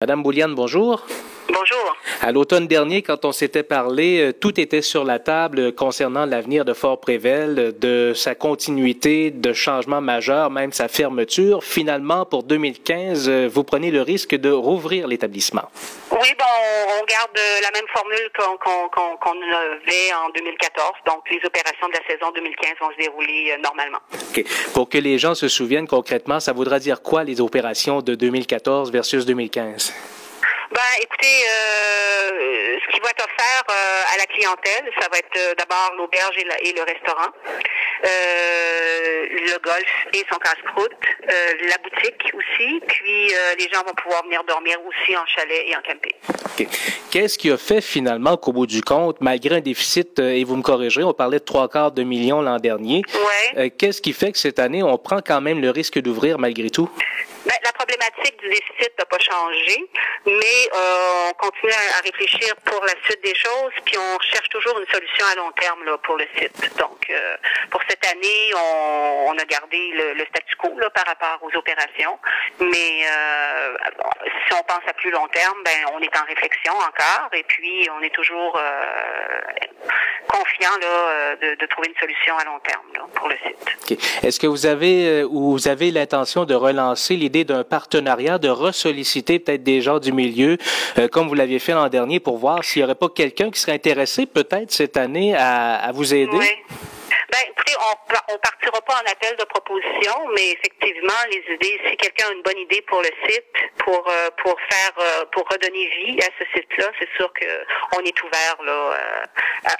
Madame Bouliane, bonjour. Bonjour. À l'automne dernier, quand on s'était parlé, euh, tout était sur la table concernant l'avenir de Fort Prével, de sa continuité, de changements majeurs, même sa fermeture. Finalement, pour 2015, euh, vous prenez le risque de rouvrir l'établissement. Oui, bon, on garde la même formule qu'on avait en 2014. Donc, les opérations de la saison 2015 vont se dérouler euh, normalement. Pour que les gens se souviennent concrètement, ça voudra dire quoi les opérations de 2014 versus 2015? Ben, écoutez, euh, ce qui va être offert euh, à la clientèle, ça va être euh, d'abord l'auberge et, le restaurant, le golf et son casse-croûte, la boutique aussi, puis les gens vont pouvoir venir dormir aussi en chalet et en camping. Qu'est-ce qui a fait finalement qu'au bout du compte, malgré un déficit, et vous me corrigerez, on parlait de trois quarts de millions l'an dernier, ouais. qu'est-ce qui fait que cette année, on prend quand même le risque d'ouvrir malgré tout? Ben, la problématique du déficit n'a pas changé, mais euh, on continue à, réfléchir pour la suite des choses, puis on cherche toujours une solution à long terme là, pour le site. Donc, euh, pour cette année, on, a gardé le, statu quo là, par rapport aux opérations, mais euh, si on pense à plus long terme, ben on est en réflexion encore, et puis on est toujours confiant là, de, trouver une solution à long terme pour le site. Est-ce que vous avez ou vous avez l'intention de relancer l'idée d'un partenariat, de ressolliciter peut-être des gens du milieu, euh, comme vous l'aviez fait l'an dernier, pour voir s'il n'y aurait pas quelqu'un qui serait intéressé peut-être cette année à, à vous aider? Oui. Ben, écoutez, on, on partira pas en appel de proposition, mais effectivement, les idées, si quelqu'un a une bonne idée pour le site, pour euh, pour faire, euh, pour redonner vie à ce site-là, c'est sûr que on est ouvert là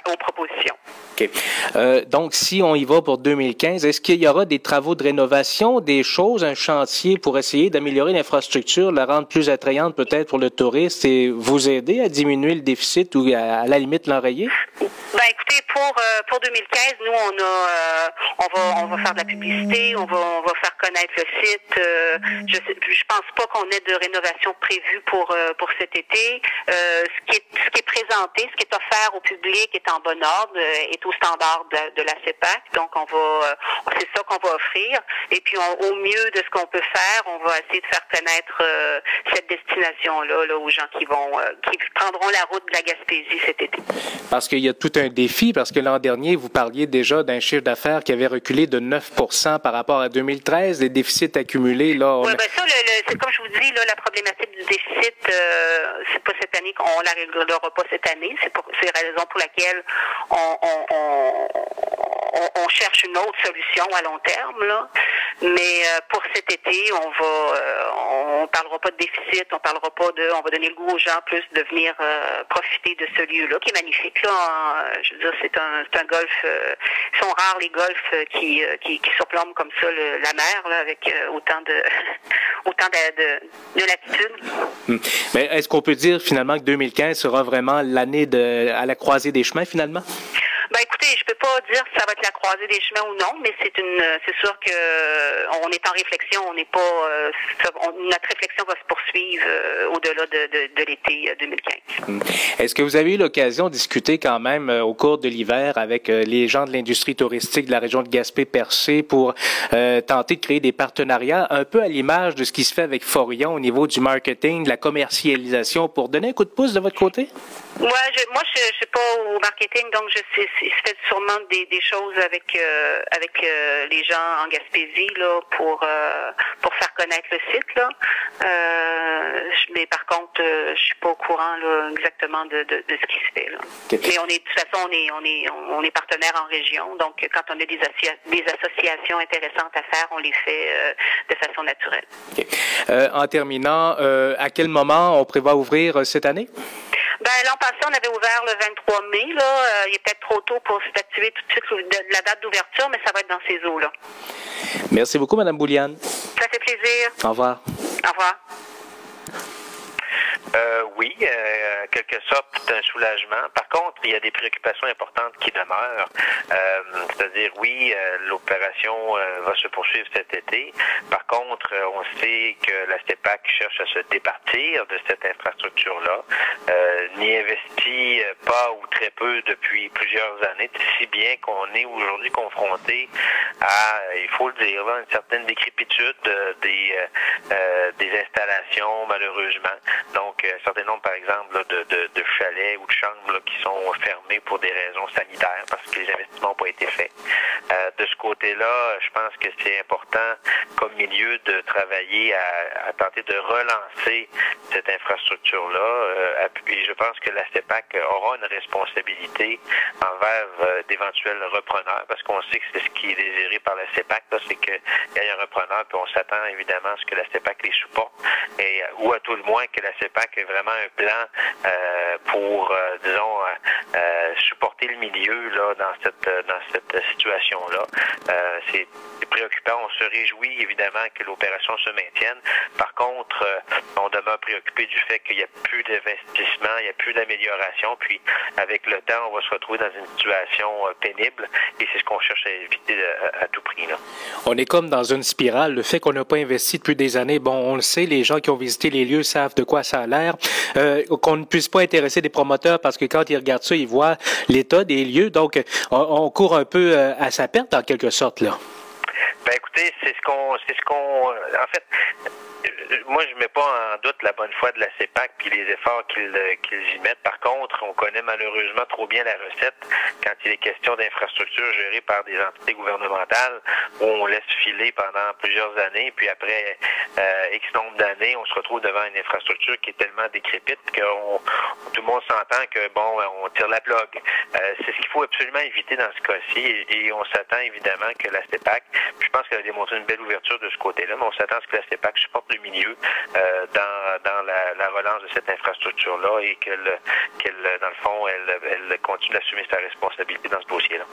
aux propositions. OK. donc, si on y va pour 2015, est-ce qu'il y aura des travaux de rénovation, des choses, un chantier pour essayer d'améliorer l'infrastructure, la rendre plus attrayante peut-être pour le touriste et vous aider à diminuer le déficit ou à, la limite l'enrayer? Ben, écoutez, pour pour 2015, nous on euh, on va, on va faire de la publicité, on va, on va faire connaître le site. Euh, je, je pense pas qu'on ait de rénovation prévue pour euh, pour cet été. ce qui est, ce qui est présenté, ce qui est offert au public est en bon ordre, est au standard de, la CEPAC. Donc on va, c'est ça qu'on va offrir. Et puis au mieux de ce qu'on peut faire, on va essayer de faire connaître cette destination là, là aux gens qui vont, qui prendront la route de la Gaspésie cet été. Parce qu'il y a tout un défi, parce que l'an dernier vous parliez déjà d'un chiffre d'affaires qui avait reculé de 9% par rapport à 2013, les déficits accumulés. Là, Oui, ben ça, c'est comme je vous dis, là, la problématique du déficit, euh, c'est pas cette année qu'on la réglera pas cette année. C'est pour c'est la raison pour laquelle on, on, on, on, cherche une autre solution à long terme. Là. Mais euh, pour cet été, on va euh, on parlera pas de déficit, on parlera pas de on va donner le goût aux gens plus de venir euh, profiter de ce lieu-là qui est magnifique. Là, je veux dire, c'est un, c'est un golf. sont rares les golfs qui, qui, qui surplombent comme ça la mer là, avec autant de autant de, de, latitude. Hmm. Mais est-ce qu'on peut dire finalement que 2015 sera vraiment l'année de à la croisée des chemins finalement? Ben écoutez, je peux pas dire si ça va être la croisée des chemins ou non, mais c'est une, c'est sûr que euh, on est en réflexion, on n'est pas, euh, notre réflexion va se poursuivre euh, au-delà de, de, de l'été 2015. Hmm. Est-ce que vous avez eu l'occasion de discuter quand même au cours de l'hiver avec les gens de l'industrie touristique de la région de Gaspé-Percé pour tenter de créer des partenariats un peu à l'image de ce qui se fait avec Forion au niveau du marketing, de la commercialisation, pour donner un coup de pouce de votre côté? Ouais, je, moi, je, je suis pas au marketing, donc je sais, il se fait sûrement des, des choses avec euh, avec euh, les gens en Gaspésie là pour euh, pour faire connaître le site là. mais par contre, je suis pas au courant là, exactement de, de, de, ce qui se fait là. Mais on est de toute façon, on est on est on est partenaire en région, donc quand on a des, des associations intéressantes à faire, on les fait de façon naturelle. en terminant, à quel moment on prévoit ouvrir cette année? Ben, l'an passé, on avait ouvert le 23 mai. Là. Euh, il est peut-être trop tôt pour s'activer tout de suite de la date d'ouverture, mais ça va être dans ces eaux-là. Merci beaucoup, Mme Bouliane. Ça fait plaisir. Au revoir. Au revoir. Euh, oui, euh, quelque sorte, un soulagement. Par contre, il y a des préoccupations importantes qui demeurent. Euh, c'est-à-dire, oui, euh, l'opération euh, va se poursuivre cet été. Par contre, on sait que la CEPAC cherche à se départir de cette infrastructure-là, n'y investit pas ou très peu depuis plusieurs années, si bien qu'on est aujourd'hui confronté à, il faut le dire, une certaine décrépitude des, des installations, malheureusement. Donc, un certain nombre, par exemple, de, de, de chalets ou de chambres qui sont fermés pour des raisons sanitaires parce que les investissements n'ont pas été faits. Euh, côté-là, je pense que c'est important comme milieu de travailler à, tenter de relancer cette infrastructure-là. Euh, et je pense que la CEPAC aura une responsabilité envers euh, d'éventuels repreneurs parce qu'on sait que c'est ce qui est désiré par la CEPAC, c'est qu'il y ait un repreneur, puis on s'attend évidemment à ce que la CEPAC les supporte, et, ou à tout le moins que la CEPAC ait vraiment un plan pour, disons, supporter le milieu là, dans cette, dans cette situation-là. Euh, c'est On se réjouit évidemment que l'opération se maintienne. Par contre, euh, on demeure préoccupé du fait qu'il n'y a plus d'investissement, il n'y a plus d'amélioration. Puis, avec le temps, on va se retrouver dans une situation euh, pénible et c'est ce qu'on cherche à éviter à, tout prix. On est comme dans une spirale. Le fait qu'on n'a pas investi depuis des années, bon, on le sait, les gens qui ont visité les lieux savent de quoi ça a l'air. qu'on ne puisse pas intéresser des promoteurs parce que quand ils regardent ça, ils voient l'état des lieux. Donc, on court un peu à sa perte en quelque sorte là. Ben écoutez, c'est ce qu'on, c'est ce qu'on, en fait, moi, je mets pas en doute la bonne foi de la CEPAC puis les efforts qu'ils y mettent. Par contre, on connaît malheureusement trop bien la recette quand il est question d'infrastructures gérées par des entités gouvernementales où on laisse filer pendant plusieurs années, puis après euh, X nombre d'années, on se retrouve devant une infrastructure qui est tellement décrépite que tout le monde s'entend que bon, on tire la blog. Euh, c'est ce qu'il faut absolument éviter dans ce cas-ci et, on s'attend évidemment que la CEPAC, je pense qu'elle a démontré une belle ouverture de ce côté-là, mais on s'attend à ce que la CEPAC supporte le milieu euh, dans, dans la, la, relance de cette infrastructure-là et qu'elle, qu'elle dans le fond, elle, elle continue d'assumer sa responsabilité dans ce dossier-là.